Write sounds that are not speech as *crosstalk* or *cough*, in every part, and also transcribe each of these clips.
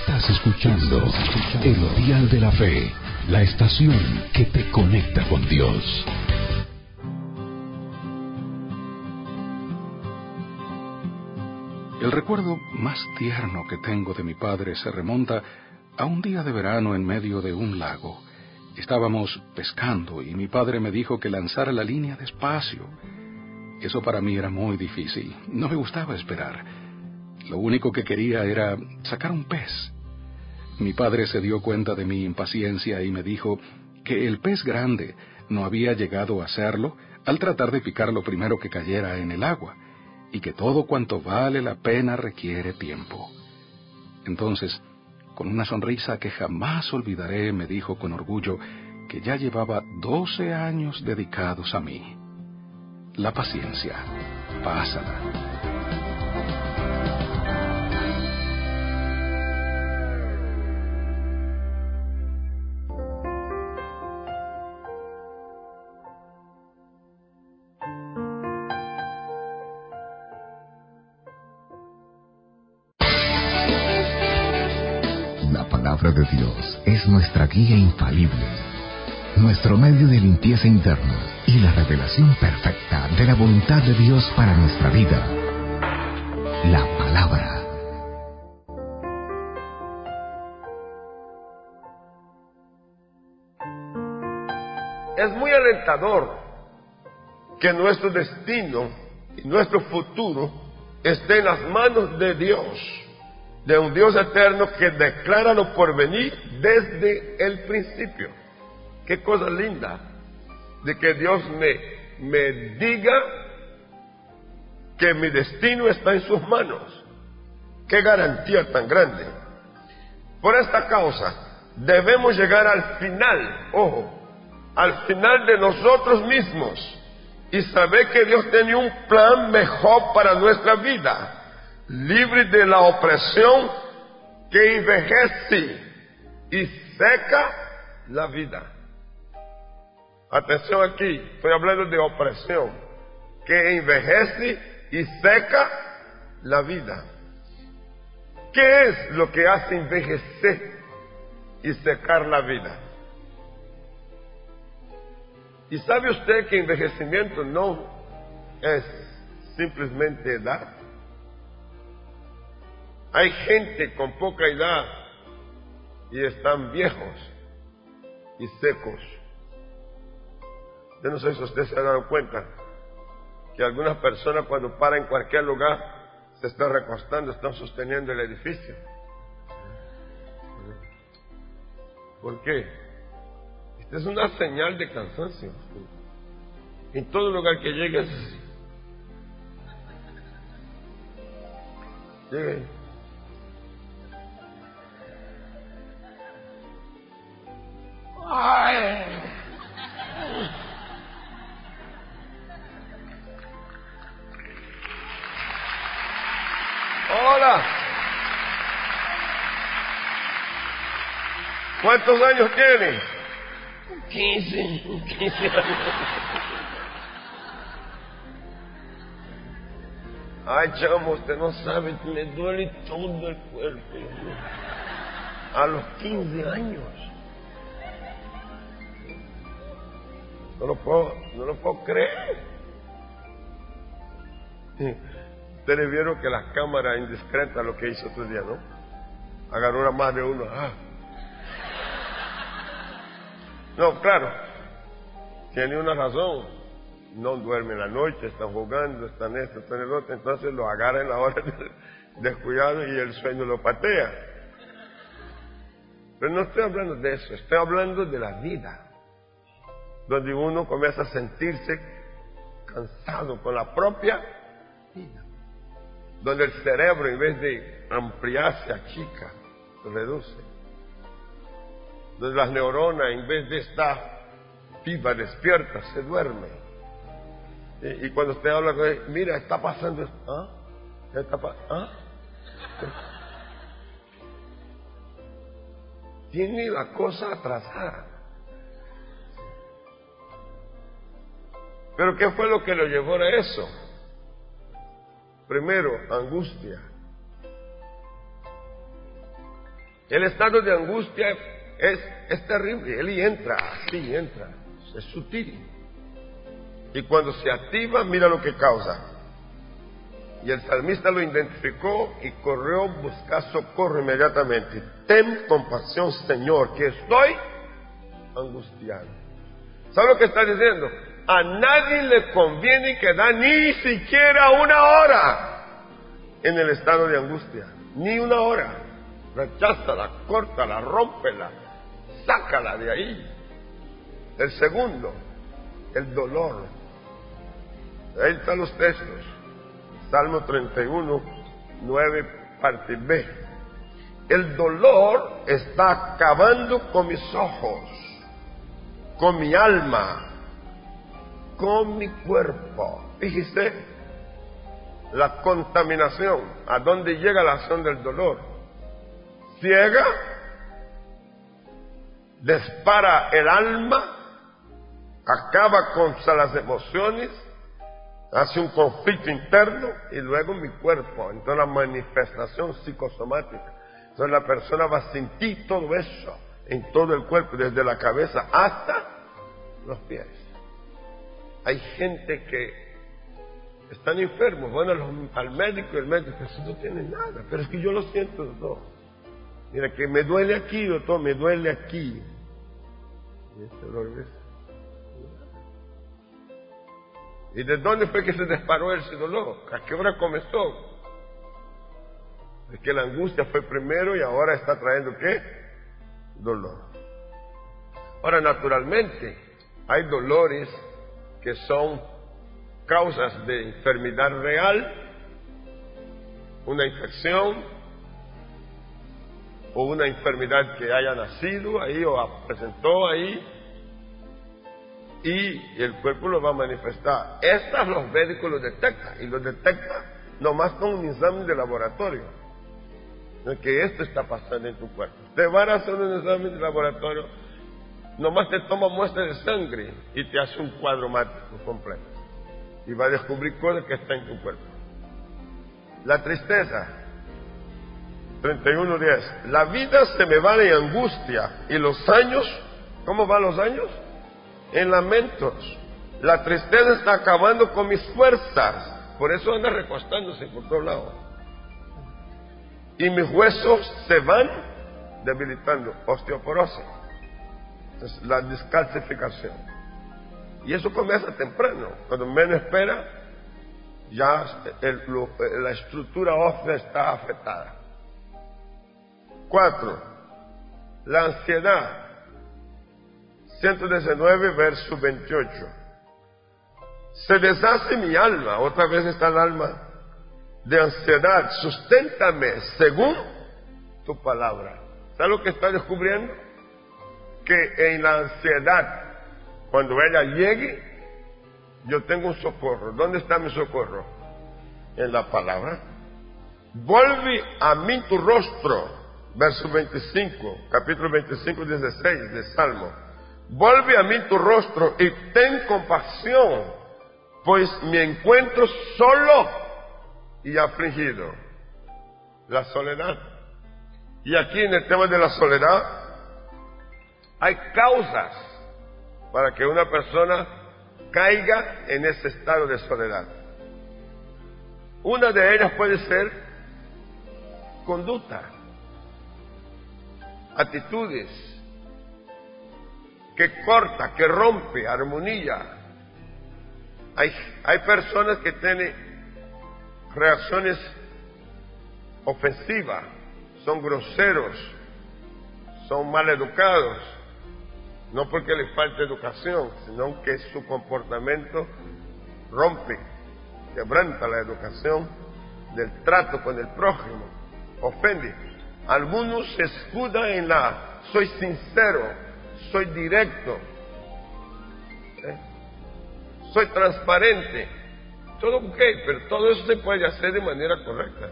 Estás escuchando El Dial de la Fe, la estación que te conecta con Dios. El recuerdo más tierno que tengo de mi padre se remonta a un día de verano en medio de un lago. Estábamos pescando y mi padre me dijo que lanzara la línea despacio. Eso para mí era muy difícil. No me gustaba esperar. Lo único que quería era sacar un pez. Mi padre se dio cuenta de mi impaciencia y me dijo que el pez grande no había llegado a hacerlo al tratar de picar lo primero que cayera en el agua, y que todo cuanto vale la pena requiere tiempo. Entonces, con una sonrisa que jamás olvidaré, me dijo con orgullo que ya llevaba doce años dedicados a mí. La paciencia, pásala. De Dios es nuestra guía infalible, nuestro medio de limpieza interna y la revelación perfecta de la voluntad de Dios para nuestra vida. La palabra. Es muy alentador que nuestro destino y nuestro futuro esté en las manos de Dios de un Dios eterno que declara lo por venir desde el principio. Qué cosa linda de que Dios me, me diga que mi destino está en sus manos. Qué garantía tan grande. Por esta causa debemos llegar al final, ojo, al final de nosotros mismos y saber que Dios tiene un plan mejor para nuestra vida libre de la opresión que envejece y seca la vida. Atención aquí, estoy hablando de opresión que envejece y seca la vida. ¿Qué es lo que hace envejecer y secar la vida? ¿Y sabe usted que envejecimiento no es simplemente edad? Hay gente con poca edad y están viejos y secos. Yo no sé si usted se ha dado cuenta que algunas personas cuando paran en cualquier lugar se están recostando, están sosteniendo el edificio. ¿Por qué? Esta es una señal de cansancio. En todo lugar que llegues, llegue ¿Cuántos años tiene? 15, 15 años. Ay, chamo, usted no sabe, me duele todo el cuerpo. A los 15 años. No lo puedo, no lo puedo creer. Ustedes vieron que las cámaras indiscretas lo que hizo otro día, ¿no? Agarró la más de uno. Ah. No, claro. Tiene una razón. No duermen la noche, están jugando, están esto, están el otro. Entonces lo agarra en la hora de descuidado y el sueño lo patea. Pero no estoy hablando de eso, estoy hablando de la vida donde uno comienza a sentirse cansado con la propia vida, donde el cerebro en vez de ampliarse achica, reduce, donde las neuronas en vez de estar viva, despierta, se duerme. Y, cuando usted habla con él, mira, está pasando esto, ¿ah? Está ¿ah? Tiene la cosa atrasada. Pero ¿qué fue lo que lo llevó a eso? Primero, angustia. El estado de angustia es, es terrible. Él entra, así entra. Es sutil. Y cuando se activa, mira lo que causa. Y el salmista lo identificó y corrió buscar socorro inmediatamente. Ten compasión, Señor, que estoy angustiado. ¿Sabe lo que está diciendo? A nadie le conviene quedar ni siquiera una hora en el estado de angustia. Ni una hora. Recházala, córtala, rómpela, sácala de ahí. El segundo, el dolor. Ahí están los textos. Salmo 31, 9, parte B. El dolor está acabando con mis ojos, con mi alma, con mi cuerpo. Fíjese la contaminación, a dónde llega la acción del dolor. Ciega, dispara el alma, acaba con las emociones, hace un conflicto interno y luego mi cuerpo. Entonces la manifestación psicosomática. Entonces la persona va a sentir todo eso en todo el cuerpo, desde la cabeza hasta los pies. Hay gente que están enfermos, van al médico y el médico dice, no tiene nada, pero es que yo lo siento todo. Mira, que me duele aquí, doctor, me duele aquí. Y este ¿Y de dónde fue que se disparó ese dolor? ¿A qué hora comenzó? Es la angustia fue primero y ahora está trayendo qué? Dolor. Ahora, naturalmente, hay dolores que son causas de enfermedad real, una infección o una enfermedad que haya nacido ahí o presentó ahí y el cuerpo lo va a manifestar. Estas los médicos lo detectan y lo detectan nomás con un examen de laboratorio. Que esto está pasando en tu cuerpo. Te van a hacer un examen de laboratorio, nomás te toma muestra de sangre y te hace un cuadro mático completo. Y va a descubrir cosas que están en tu cuerpo. La tristeza. 31.10. La vida se me va en angustia y los años, ¿cómo van los años? en lamentos. La tristeza está acabando con mis fuerzas. Por eso anda recostándose por todos lados. Y mis huesos se van debilitando. Osteoporosis. La descalcificación. Y eso comienza temprano. Cuando menos espera, ya la estructura ósea está afectada. Cuatro, la ansiedad 119, verso 28. Se deshace mi alma, otra vez está el alma, de ansiedad. Susténtame según tu palabra. ¿Sabes lo que está descubriendo? Que en la ansiedad, cuando ella llegue, yo tengo un socorro. ¿Dónde está mi socorro? En la palabra. Vuelve a mí tu rostro. Verso 25, capítulo 25, 16 de Salmo. Vuelve a mí tu rostro y ten compasión, pues me encuentro solo y afligido. La soledad. Y aquí en el tema de la soledad hay causas para que una persona caiga en ese estado de soledad. Una de ellas puede ser conducta, actitudes, que corta, que rompe armonía. Hay, hay personas que tienen reacciones ofensivas, son groseros, son mal educados, no porque les falte educación, sino que su comportamiento rompe, quebranta la educación del trato con el prójimo, ofende. Algunos se escudan en la soy sincero, soy directo, ¿eh? soy transparente. Todo ok, pero todo eso se puede hacer de manera correcta.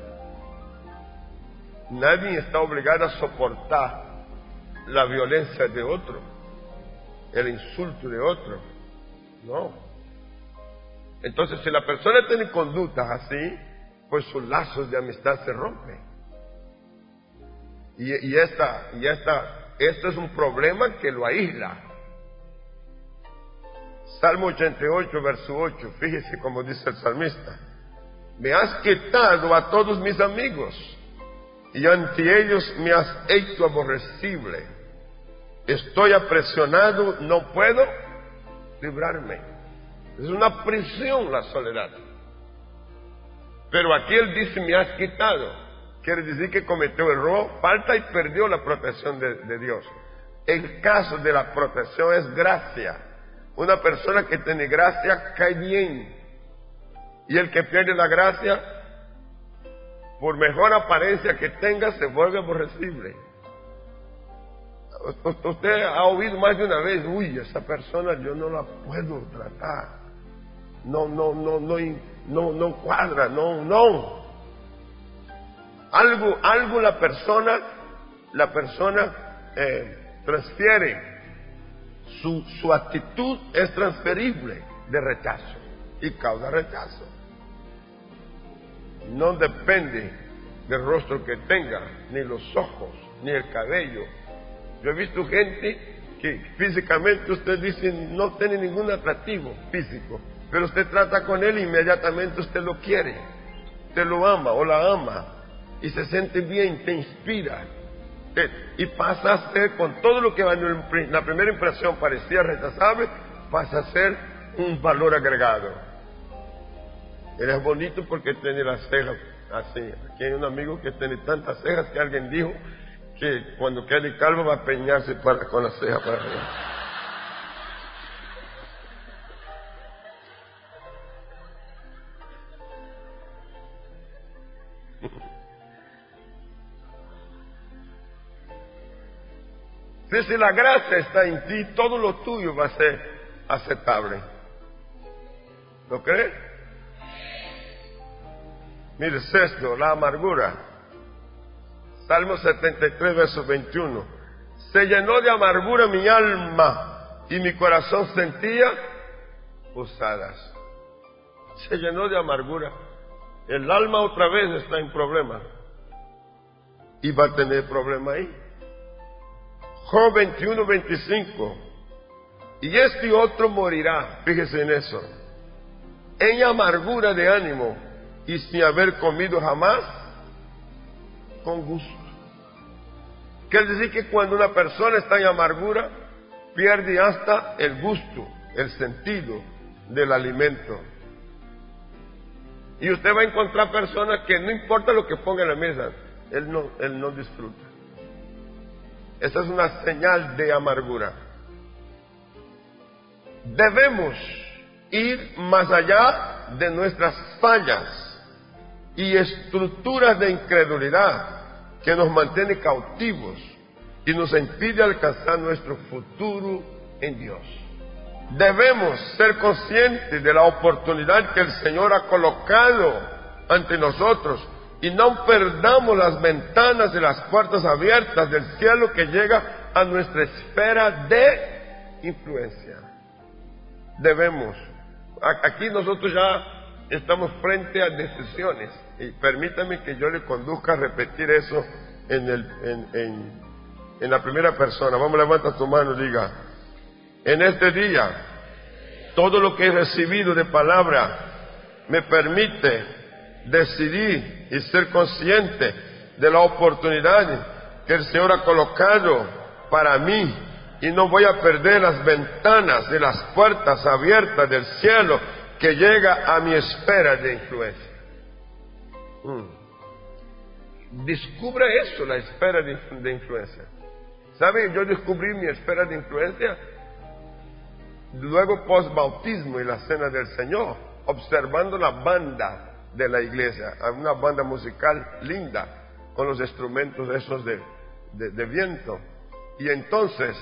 Nadie está obligado a soportar la violencia de otro, el insulto de otro. No. Entonces, si la persona tiene conductas así, pues sus lazos de amistad se rompen. Y, y esta, y esta, esto es un problema que lo aísla. Salmo 88, verso 8, fíjese como dice el salmista. Me has quitado a todos mis amigos y ante ellos me has hecho aborrecible. Estoy apresionado, no puedo librarme. Es una prisión la soledad. Pero aquí él dice, me has quitado. Quiere decir que cometió error, falta y perdió la protección de, de Dios. El caso de la protección es gracia. Una persona que tiene gracia cae bien. Y el que pierde la gracia, por mejor apariencia que tenga, se vuelve aborrecible. Usted ha oído más de una vez, uy, esa persona yo no la puedo tratar. No, no, no, no, no, no cuadra, no, no. Algo, algo la persona, la persona eh, transfiere. Su, su actitud es transferible de rechazo y causa rechazo. No depende del rostro que tenga, ni los ojos, ni el cabello. Yo he visto gente que físicamente usted dice no tiene ningún atractivo físico, pero usted trata con él e inmediatamente usted lo quiere, usted lo ama o la ama y se siente bien, te inspira. Y pasa a ser, con todo lo que en la primera impresión parecía rechazable, pasa a ser un valor agregado. Él es bonito porque tiene las cejas así. Aquí hay un amigo que tiene tantas cejas que alguien dijo que cuando quede calvo va a peñarse para, con las cejas para arriba. Si la gracia está en ti, todo lo tuyo va a ser aceptable. ¿Lo crees? Mire, sexto, la amargura. Salmo 73, verso 21. Se llenó de amargura mi alma y mi corazón sentía usadas. Se llenó de amargura. El alma otra vez está en problema. Y va a tener problema ahí. Job 21, 25. Y este otro morirá, fíjese en eso, en amargura de ánimo y sin haber comido jamás con gusto. Quiere decir que cuando una persona está en amargura, pierde hasta el gusto, el sentido del alimento. Y usted va a encontrar personas que no importa lo que ponga en la mesa, él no, él no disfruta. Esa es una señal de amargura. Debemos ir más allá de nuestras fallas y estructuras de incredulidad que nos mantiene cautivos y nos impide alcanzar nuestro futuro en Dios. Debemos ser conscientes de la oportunidad que el Señor ha colocado ante nosotros y no perdamos las ventanas de las puertas abiertas del cielo que llega a nuestra esfera de influencia. Debemos. Aquí nosotros ya estamos frente a decisiones y permítame que yo le conduzca a repetir eso en, el, en, en, en la primera persona. Vamos, levanta tu mano y diga, en este día, todo lo que he recibido de palabra me permite decidir y ser consciente de la oportunidad que el Señor ha colocado para mí y no voy a perder las ventanas de las puertas abiertas del cielo que llega a mi esfera de influencia. Mm. Descubra eso, la esfera de, de influencia. ¿Sabe? Yo descubrí mi esfera de influencia luego post bautismo y la cena del Señor, observando la banda de la iglesia, una banda musical linda, con los instrumentos esos de, de, viento. Y entonces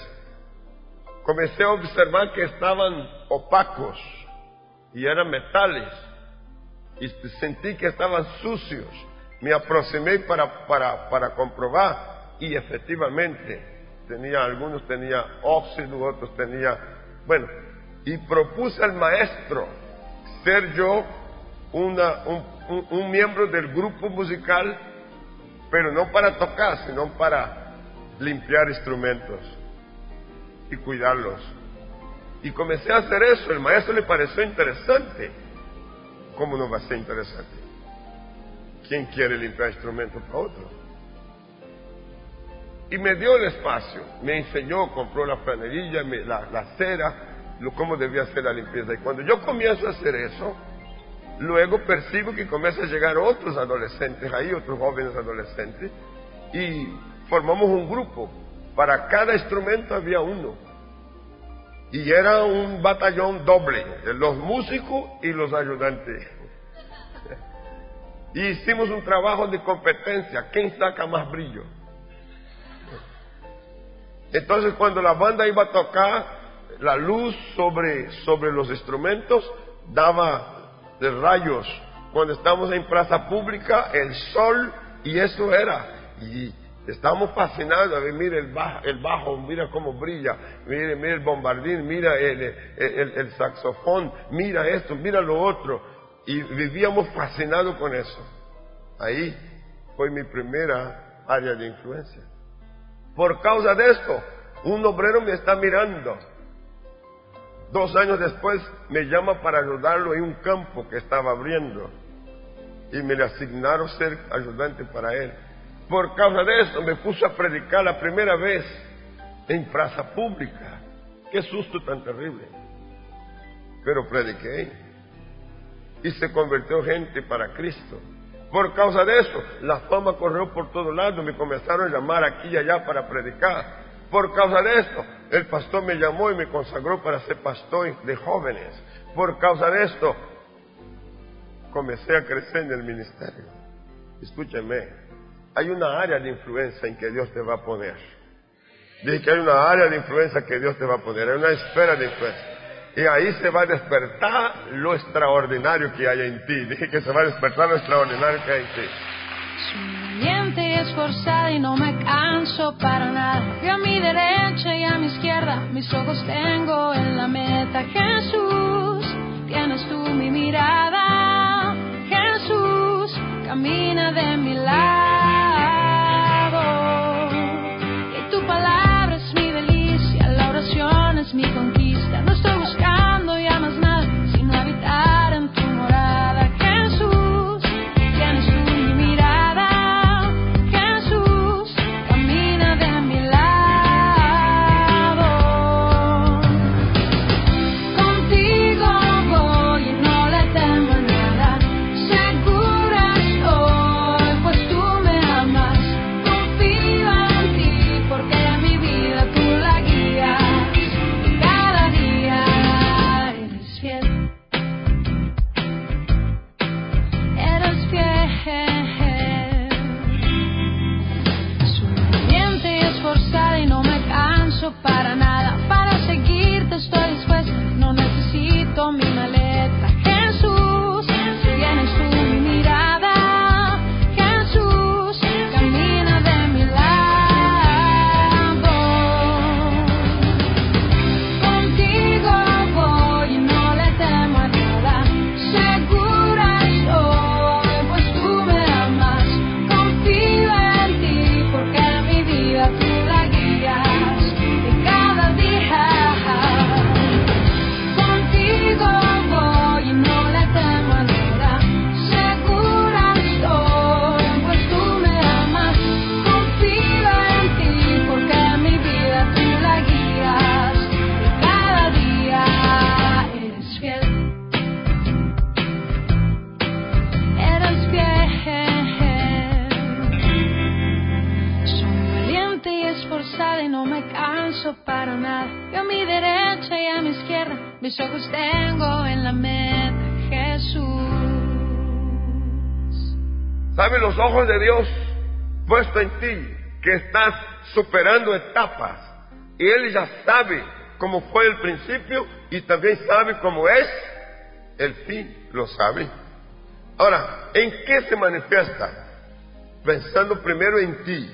comencé a observar que estaban opacos y eran metales. Y sentí que estaban sucios. Me aproximé para, para, para comprobar y efectivamente tenía, algunos tenía óxido, otros tenía, bueno, y propuse al maestro ser yo una, un, miembro del grupo musical pero no para tocar, sino para limpiar instrumentos y cuidarlos. Y comencé a hacer eso, el maestro le pareció interesante. ¿Cómo no va a ser interesante? ¿Quién quiere limpiar instrumentos para otro? Y me dio el espacio, me enseñó, compró la franelilla, la, la cera, cómo debía hacer la limpieza. Y cuando yo comienzo a hacer eso, luego percibo que comienzan a llegar otros adolescentes ahí, otros jóvenes adolescentes, y formamos un grupo. Para cada instrumento había uno. Y era un batallón doble, los músicos y los ayudantes. Y *laughs* hicimos un trabajo de competencia, ¿quién saca más brillo? Entonces cuando la banda iba a tocar, la luz sobre, sobre los instrumentos daba de rayos. Cuando estamos en plaza pública, el sol, y eso era. Y estamos fascinados a ver, mira el bajo, el bajo mira cómo brilla, mira, mira el bombardín, mira el, el, el, saxofón, mira esto, mira lo otro. Y vivíamos fascinados con eso. Ahí fue mi primera área de influencia. Por causa de esto, un obrero me está mirando. Dos años después me llama para ayudarlo en un campo que estaba abriendo. Y me le asignaron ser ayudante para él. Por causa de esto me puse a predicar la primera vez en plaza pública. Qué susto tan terrible. Pero prediqué. Y se convirtió gente para Cristo. Por causa de eso, la fama corrió por todos lados, me comenzaron a llamar aquí y allá para predicar. Por causa de esto, el pastor me llamó y me consagró para ser pastor de jóvenes. Por causa de esto, comencé a crecer en el ministerio. Escúcheme, hay una área de influencia en que Dios te va a poner. Dije que hay una área de influencia que Dios te va a poner, hay una esfera de influencia. Y ahí se va a despertar lo extraordinario que hay en ti. Dije que se va a despertar lo extraordinario que hay en ti. Y esforzada y no me canso para nada. Y a mi derecha y a mi izquierda, mis ojos tengo en la meta. Jesús, tienes tú mi mirada. Jesús, camina de mi lado. Los ojos de Dios puesto en ti que estás superando etapas? Y Él ya sabe cómo fue el principio y también sabe cómo es el fin. Lo sabe. Ahora, ¿en qué se manifiesta? Pensando primero en ti,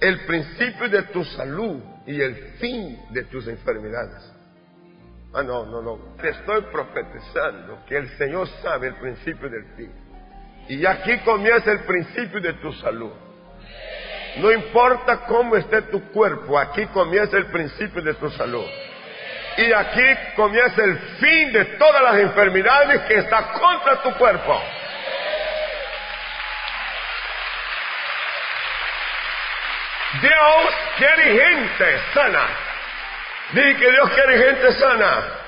el principio de tu salud y el fin de tus enfermedades. Ah, no, no, no. Te estoy profetizando que el Señor sabe el principio del fin. Y aquí comienza el principio de tu salud. No importa cómo esté tu cuerpo, aquí comienza el principio de tu salud. Y aquí comienza el fin de todas las enfermedades que está contra tu cuerpo. Dios quiere gente sana. Dije que Dios quiere gente sana.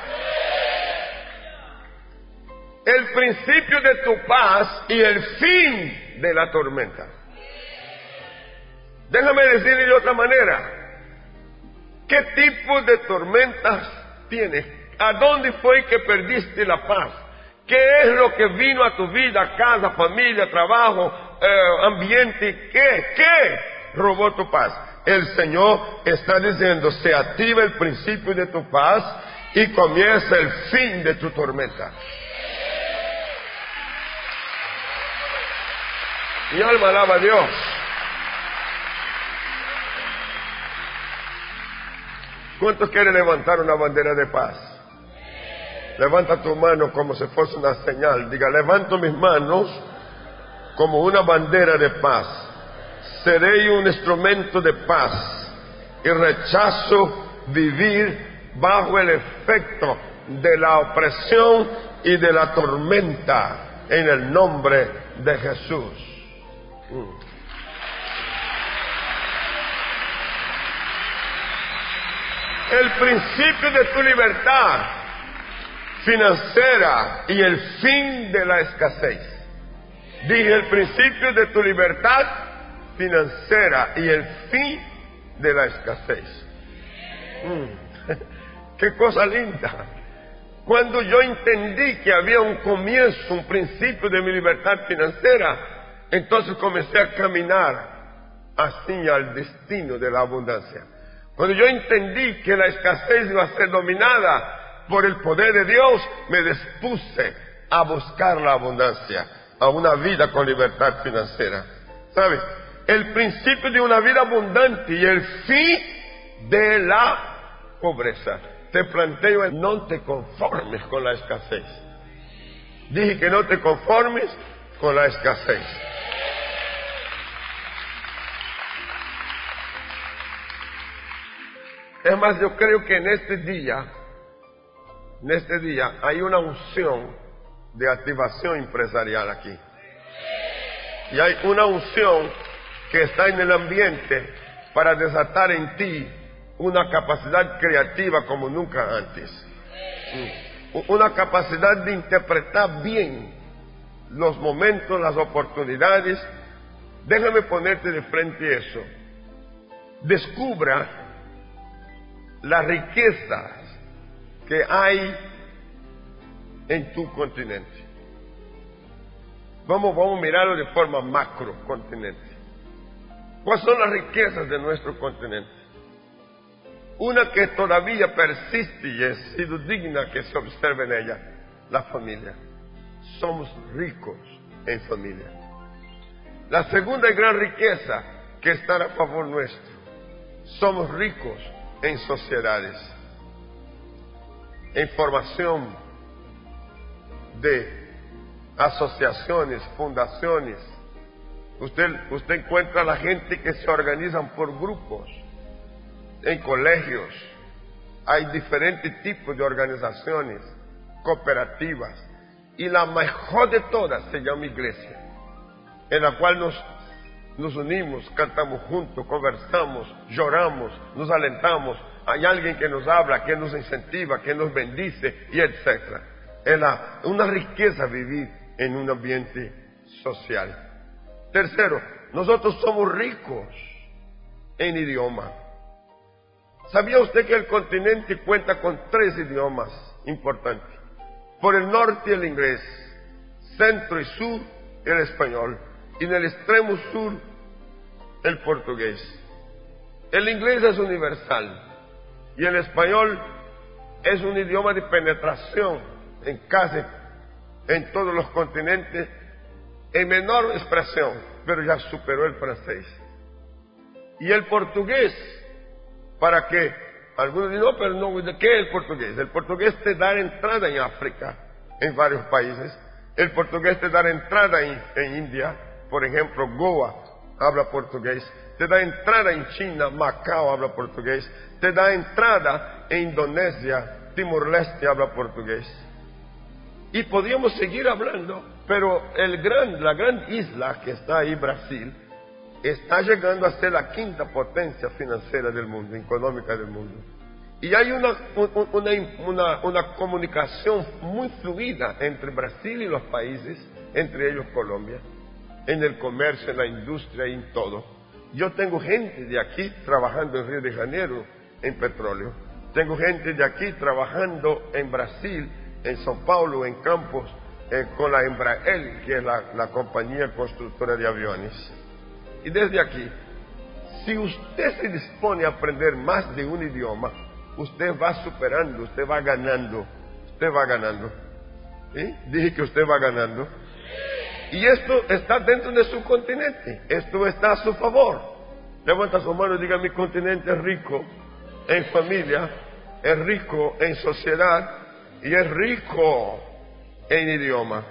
El principio de tu paz y el fin de la tormenta. Déjame decirle de otra manera. ¿Qué tipo de tormentas tienes? ¿A dónde fue que perdiste la paz? ¿Qué es lo que vino a tu vida, casa, familia, trabajo, eh, ambiente? ¿Qué? ¿Qué robó tu paz? El Señor está diciendo, se activa el principio de tu paz y comienza el fin de tu tormenta. Mi alma alaba a Dios. ¿Cuántos quieren levantar una bandera de paz? Levanta tu mano como si fuese una señal. Diga, levanto mis manos como una bandera de paz. Seré un instrumento de paz y rechazo vivir bajo el efecto de la opresión y de la tormenta en el nombre de Jesús. Mm. el principio de tu libertad financiera y el fin de la escasez. Dije el principio de tu libertad financiera y el fin de la escasez. Mm. *laughs* Qué cosa linda. Cuando yo entendí que había un comienzo, un principio de mi libertad financiera, entonces comencé a caminar hacia el destino de la abundancia. Cuando yo entendí que la escasez iba a ser dominada por el poder de Dios, me dispuse a buscar la abundancia, a una vida con libertad financiera. ¿Sabe? El principio de una vida abundante y el fin de la pobreza. Te planteo, no te conformes con la escasez. Dije que no te conformes con la escasez. Es más, yo creo que en este día, en este día hay una unción de activación empresarial aquí. Y hay una unción que está en el ambiente para desatar en ti una capacidad creativa como nunca antes. Mm. Una capacidad de interpretar bien los momentos, las oportunidades. Déjame ponerte de frente eso. Descubra las riquezas que hay en tu continente. Vamos, vamos a mirarlo de forma macro continente. ¿Cuáles son las riquezas de nuestro continente? Una que todavía persiste y es sido digna que se observe en ella, la familia. Somos ricos en familia. La segunda gran riqueza que está a favor nuestro. Somos ricos en sociedades, en formación de asociaciones, fundaciones. Usted, usted encuentra a la gente que se organizan por grupos, en colegios. Hay diferentes tipos de organizaciones, cooperativas. Y la mejor de todas se llama iglesia, en la cual nos nos unimos, cantamos juntos, conversamos, lloramos, nos alentamos. Hay alguien que nos habla, que nos incentiva, que nos bendice y etcétera. Es una riqueza vivir en un ambiente social. Tercero, nosotros somos ricos en idioma. ¿Sabía usted que el continente cuenta con tres idiomas importantes? Por el norte el inglés, centro y sur el español y en el extremo sur el portugués. El inglés es universal y el español es un idioma de penetración en casi en todos los continentes en menor expresión, pero ya superó el francés. Y el portugués, para que algunos dicen, no, pero no, ¿de qué es el portugués? El portugués te da entrada en África, en varios países. El portugués te da entrada en India, por ejemplo, Goa, habla portugués. Te da entrada en China, Macao habla portugués. Te da entrada en Indonesia, Timor-Leste habla portugués. Y podríamos seguir hablando, pero el gran, la gran isla que está ahí, Brasil, está llegando a ser la quinta potencia financiera del mundo, económica del mundo. Y hay una, comunicación muy fluida entre Brasil y los países, entre ellos Colombia, en el comercio, en la industria y en todo. Yo tengo gente de aquí trabajando en Río de Janeiro en petróleo. Tengo gente de aquí trabajando en Brasil, en São Paulo, en campos, eh, con la Embraer, que es la compañía constructora de aviones. Y desde aquí, si usted se dispone a aprender más de un idioma, usted va superando, usted va ganando, usted va ganando. ¿Sí? Dije que usted va ganando. Y esto está dentro de su continente, esto está a su favor. Levanta su mano y diga, mi continente es rico en familia, es rico en sociedad y es rico en idioma.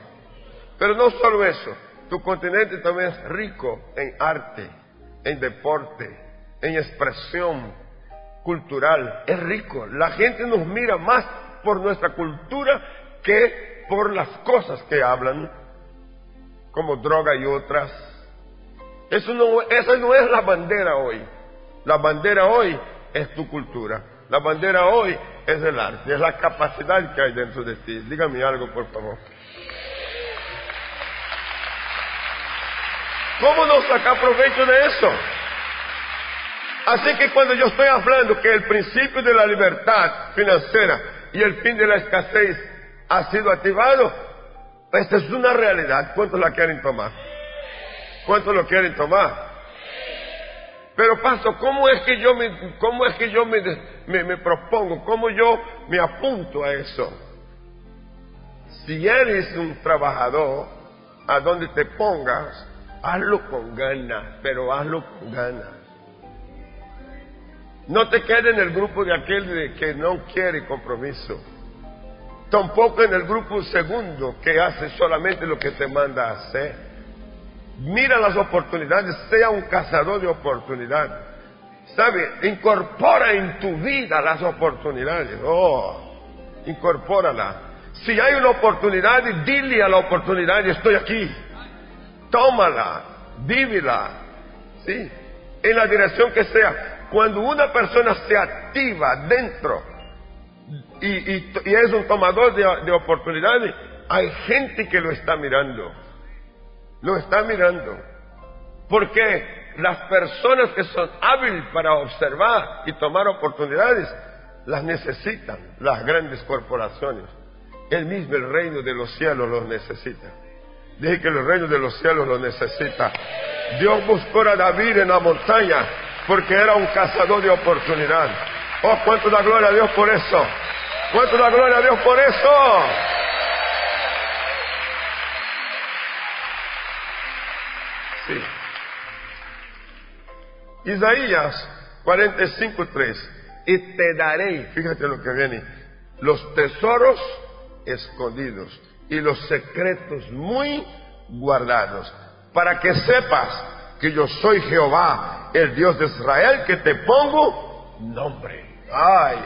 Pero no solo eso, tu continente también es rico en arte, en deporte, en expresión cultural. Es rico. La gente nos mira más por nuestra cultura que por las cosas que hablan, como droga y otras. Eso no, esa no es la bandera hoy. La bandera hoy es tu cultura. La bandera hoy es el arte, es la capacidad que hay dentro de ti. Dígame algo, por favor. ¿Cómo no sacar provecho de eso? Así que cuando yo estoy hablando que el principio de la libertad financiera y el fin de la escasez ha sido activado, esta es una realidad. ¿Cuántos la quieren tomar? ¿Cuántos lo quieren tomar? Pero paso, ¿cómo es que yo me, cómo es que yo me, me, me propongo? ¿Cómo yo me apunto a eso? Si eres un trabajador, a donde te pongas, Hazlo con ganas, pero hazlo con ganas. No te quedes en el grupo de aquel que no quiere compromiso. Tampoco en el grupo segundo que hace solamente lo que te manda a hacer. Mira las oportunidades, sea un cazador de oportunidades. ¿Sabe? Incorpora en tu vida las oportunidades. Oh, incorpórala. Si hay una oportunidad, dile a la oportunidad, estoy aquí tómala, vívela, ¿sí? En la dirección que sea. Cuando una persona se activa dentro y, es un tomador de, de oportunidades, hay gente que lo está mirando. Lo está mirando. Porque las personas que son hábiles para observar y tomar oportunidades, las necesitan las grandes corporaciones. El mismo el reino de los cielos los necesita. Dije que el reino de los cielos lo necesita. Dios buscó a David en la montaña porque era un cazador de oportunidad. Oh, cuánto da gloria a Dios por eso. Cuánto da gloria a Dios por eso. Sí. Isaías 45.3. Y te daré, fíjate lo que viene, los tesoros escondidos y los secretos muy guardados, para que sepas que yo soy Jehová, el Dios de Israel, que te pongo nombre. Ay,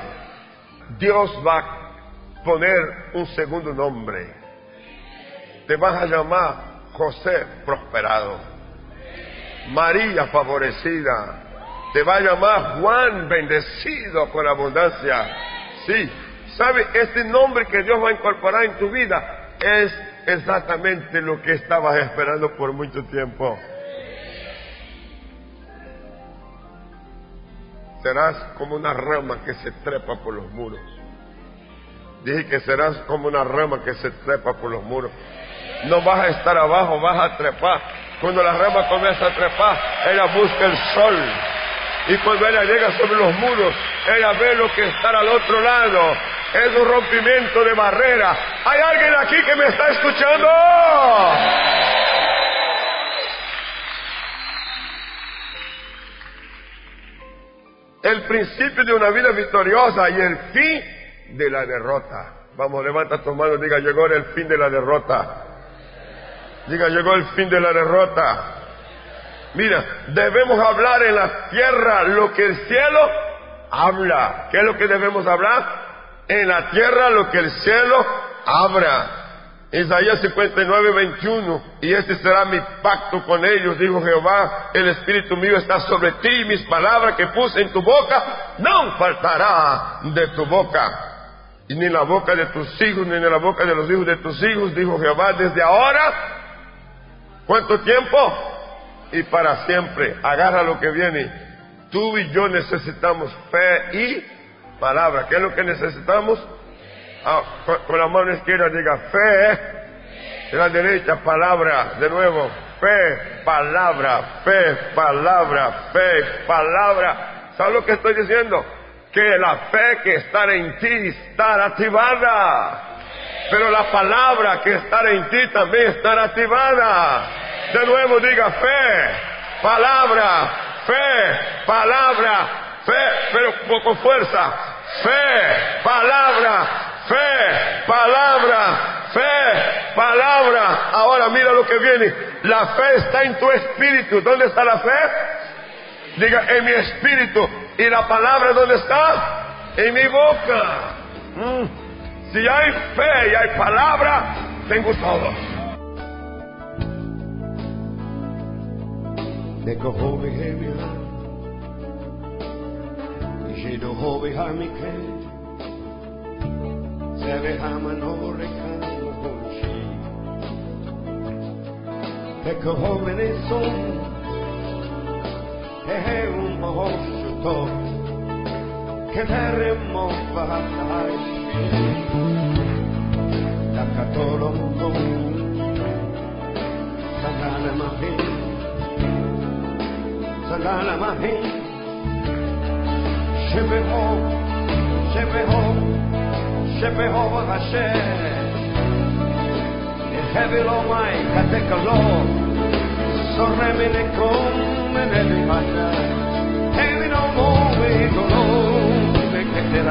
Dios va a poner un segundo nombre. Te vas a llamar José prosperado, María favorecida, te va a llamar Juan bendecido con abundancia. Sí, ¿sabe? Este nombre que Dios va a incorporar en tu vida es exactamente lo que estabas esperando por mucho tiempo. Serás como una rama que se trepa por los muros. Dije que serás como una rama que se trepa por los muros. No vas a estar abajo, vas a trepar. Cuando la rama comienza a trepar, ella busca el sol. Y cuando ella llega sobre los muros, ella ve lo que está al otro lado es un rompimiento de barrera. ¿Hay alguien aquí que me está escuchando? El principio de una vida victoriosa y el fin de la derrota. Vamos, levanta tu mano, diga, llegó el fin de la derrota. Diga, llegó el fin de la derrota. Mira, debemos hablar en la tierra lo que el cielo habla. ¿Qué es lo que debemos hablar? En la tierra lo que el cielo habla. Isaías 59, 21, y este será mi pacto con ellos, dijo Jehová, el Espíritu mío está sobre ti, y mis palabras que puse en tu boca no faltará de tu boca, y ni la boca de tus hijos, ni en la boca de los hijos de tus hijos, dijo Jehová, desde ahora, ¿cuánto tiempo? Y para siempre, agarra lo que viene. Tú y yo necesitamos fe y palabra. ¿Qué es lo que necesitamos? Ah, con, la mano izquierda diga fe, de la derecha palabra, de nuevo, fe, palabra, fe, palabra, fe, palabra. ¿Sabes lo que estoy diciendo? Que la fe que está en ti está activada. Pero la palabra que está en ti también está activada. De nuevo diga fe, palabra, fe, palabra, fe, pero poco fuerza. Fe, palabra, fe, palabra, fe, palabra. Ahora mira lo que viene. La fe está en tu espíritu. ¿Dónde está la fe? Diga, en mi espíritu. ¿Y la palabra dónde está? En mi boca. Mm. Si hay fe y hay palabra, tengo todo. Shidoho Behamikret, Zerehamano Rekanohoshi, Tekohomeneson, Teheum Mahoshuto, Keneremo Vahatashi, Takatoro Mundo, Sanana Mahin, Sanana Mahin, Jehovah, Jehovah, Jehovah Hashem. In heaven, oh my, Katekalor, Soremine Kom, and every man. Heaven, we don't know, we can't get